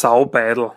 sau battle